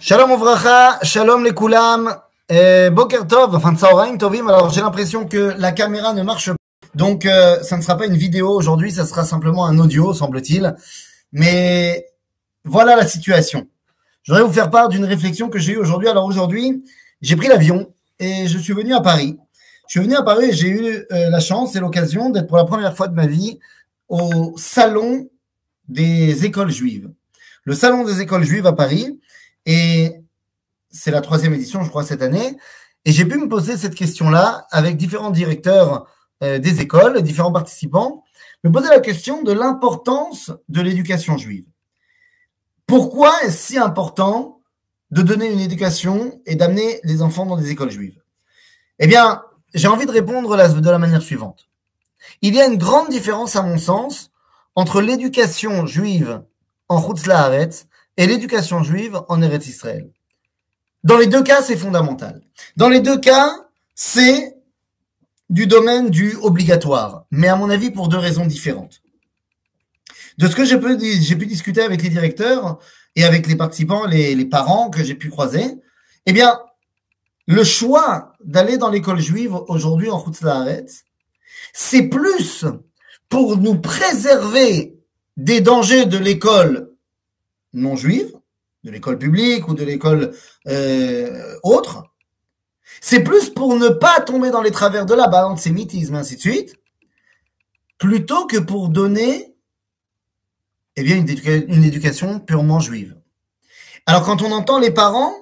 Shalom Ouvracha, Shalom les Koulam, Boker Tov, enfin Tsaoraim Tovim. Alors j'ai l'impression que la caméra ne marche pas. Donc euh, ça ne sera pas une vidéo aujourd'hui, ça sera simplement un audio, semble-t-il. Mais voilà la situation. Je voudrais vous faire part d'une réflexion que j'ai eue aujourd'hui. Alors aujourd'hui, j'ai pris l'avion et je suis venu à Paris. Je suis venu à Paris et j'ai eu euh, la chance et l'occasion d'être pour la première fois de ma vie au salon des écoles juives. Le salon des écoles juives à Paris. Et c'est la troisième édition, je crois, cette année. Et j'ai pu me poser cette question-là avec différents directeurs euh, des écoles, différents participants, me poser la question de l'importance de l'éducation juive. Pourquoi est-ce si important de donner une éducation et d'amener les enfants dans des écoles juives? Eh bien, j'ai envie de répondre de la manière suivante. Il y a une grande différence, à mon sens, entre l'éducation juive en Haaretz et l'éducation juive en Eretz Israël. Dans les deux cas, c'est fondamental. Dans les deux cas, c'est du domaine du obligatoire, mais à mon avis pour deux raisons différentes. De ce que j'ai pu, discuter avec les directeurs et avec les participants, les, les parents que j'ai pu croiser, eh bien, le choix d'aller dans l'école juive aujourd'hui en Haaretz, c'est plus pour nous préserver des dangers de l'école non juive, de l'école publique ou de l'école euh, autre, c'est plus pour ne pas tomber dans les travers de là-bas, l'antisémitisme, ainsi de suite, plutôt que pour donner eh bien, une éducation purement juive. Alors quand on entend les parents,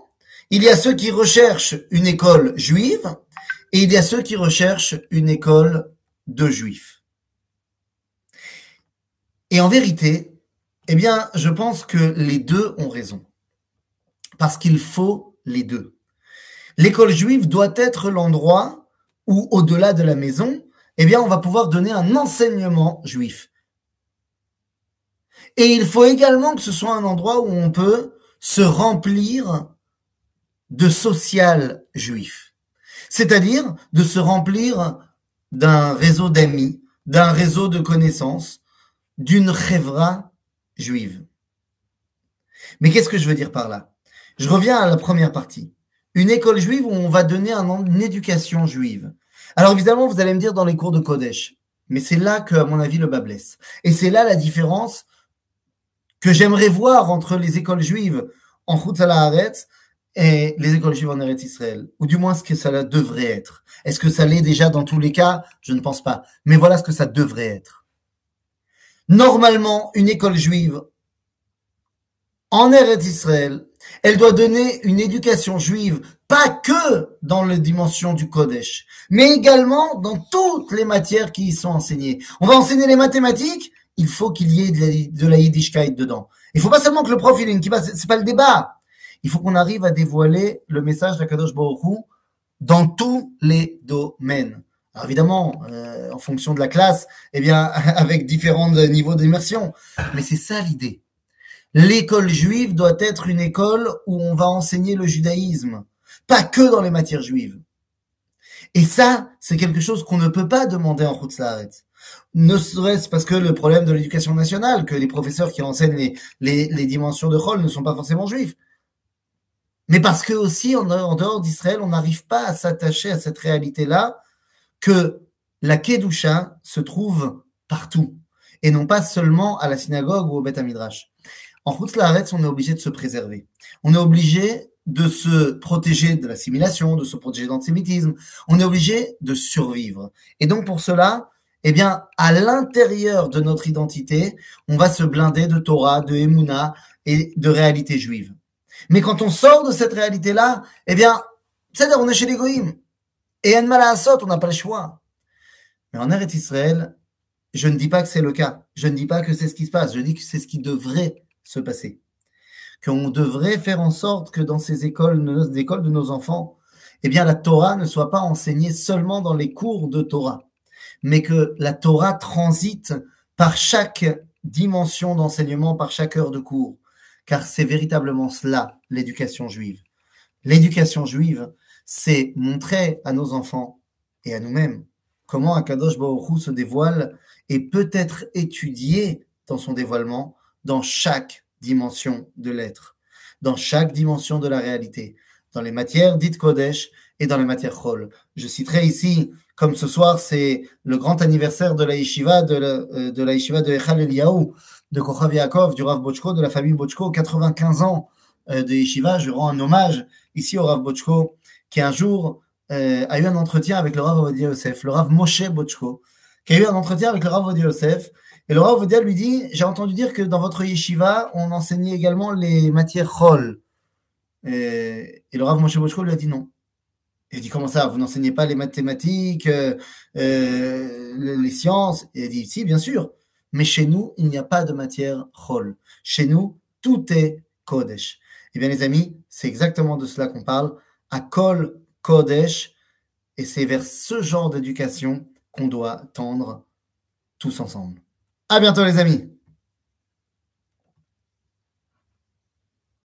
il y a ceux qui recherchent une école juive et il y a ceux qui recherchent une école de juifs. Et en vérité, eh bien, je pense que les deux ont raison. Parce qu'il faut les deux. L'école juive doit être l'endroit où, au-delà de la maison, eh bien, on va pouvoir donner un enseignement juif. Et il faut également que ce soit un endroit où on peut se remplir de social juif. C'est-à-dire de se remplir d'un réseau d'amis, d'un réseau de connaissances, d'une rêvera juive. Mais qu'est-ce que je veux dire par là? Je reviens à la première partie. Une école juive où on va donner un, une éducation juive. Alors évidemment, vous allez me dire dans les cours de Kodesh, mais c'est là que, à mon avis, le bas blesse. Et c'est là la différence que j'aimerais voir entre les écoles juives en Haaretz et les écoles juives en Eretz Israël, ou du moins ce que ça devrait être? Est-ce que ça l'est déjà dans tous les cas? Je ne pense pas. Mais voilà ce que ça devrait être. Normalement, une école juive en Eretz Israël, elle doit donner une éducation juive, pas que dans les dimensions du Kodesh, mais également dans toutes les matières qui y sont enseignées. On va enseigner les mathématiques, il faut qu'il y ait de la, Yiddishkeit dedans. Il faut pas seulement que le prof il ait une kippa, c'est pas le débat. Il faut qu'on arrive à dévoiler le message d'Akadosh Baruch dans tous les domaines. Alors évidemment, euh, en fonction de la classe, eh bien, avec différents niveaux d'immersion. Mais c'est ça l'idée. L'école juive doit être une école où on va enseigner le judaïsme, pas que dans les matières juives. Et ça, c'est quelque chose qu'on ne peut pas demander en Haaretz. Ne serait-ce parce que le problème de l'éducation nationale, que les professeurs qui enseignent les, les, les dimensions de rôle ne sont pas forcément juifs. Mais parce que aussi, en, en dehors d'Israël, on n'arrive pas à s'attacher à cette réalité-là que la Kedusha se trouve partout et non pas seulement à la synagogue ou au Beth Midrash. En route Laaretz, on est obligé de se préserver. On est obligé de se protéger de l'assimilation, de se protéger d'antisémitisme. On est obligé de survivre. Et donc pour cela, eh bien, à l'intérieur de notre identité, on va se blinder de Torah, de Emouna et de réalité juive. Mais quand on sort de cette réalité-là, eh bien, c'est-à-dire on est chez les et en on n'a pas le choix. Mais en Eretz Israël, je ne dis pas que c'est le cas. Je ne dis pas que c'est ce qui se passe. Je dis que c'est ce qui devrait se passer. Qu'on devrait faire en sorte que dans ces écoles, nos écoles de nos enfants, eh bien, la Torah ne soit pas enseignée seulement dans les cours de Torah, mais que la Torah transite par chaque dimension d'enseignement, par chaque heure de cours. Car c'est véritablement cela, l'éducation juive. L'éducation juive, c'est montrer à nos enfants et à nous-mêmes comment Akadosh Baruch se dévoile et peut être étudié dans son dévoilement dans chaque dimension de l'être. dans chaque dimension de la réalité, dans les matières dites Kodesh et dans les matières Chol. Je citerai ici, comme ce soir, c'est le grand anniversaire de la yeshiva de la, euh, de Echal Eliyahu, de Kochav Yaakov, du Rav Bochko, de la famille Bochko, 95 ans euh, de yeshiva. Je rends un hommage ici au Rav Bochko, qui un jour euh, a eu un entretien avec le Rav Avodia Yosef, le Rav Moshe Bochko, qui a eu un entretien avec le Rav Avodia Yosef, et le Rav Avodia lui dit, j'ai entendu dire que dans votre yeshiva, on enseignait également les matières Chol. Et, le Rav Moshe Bochko lui a dit non. Il dit comment ça, vous n'enseignez pas les mathématiques, euh, euh, les sciences? Et il dit si, bien sûr. Mais chez nous, il n'y a pas de matière chol. Chez nous, tout est kodesh. Eh bien, les amis, c'est exactement de cela qu'on parle. À kol kodesh. Et c'est vers ce genre d'éducation qu'on doit tendre tous ensemble. À bientôt, les amis.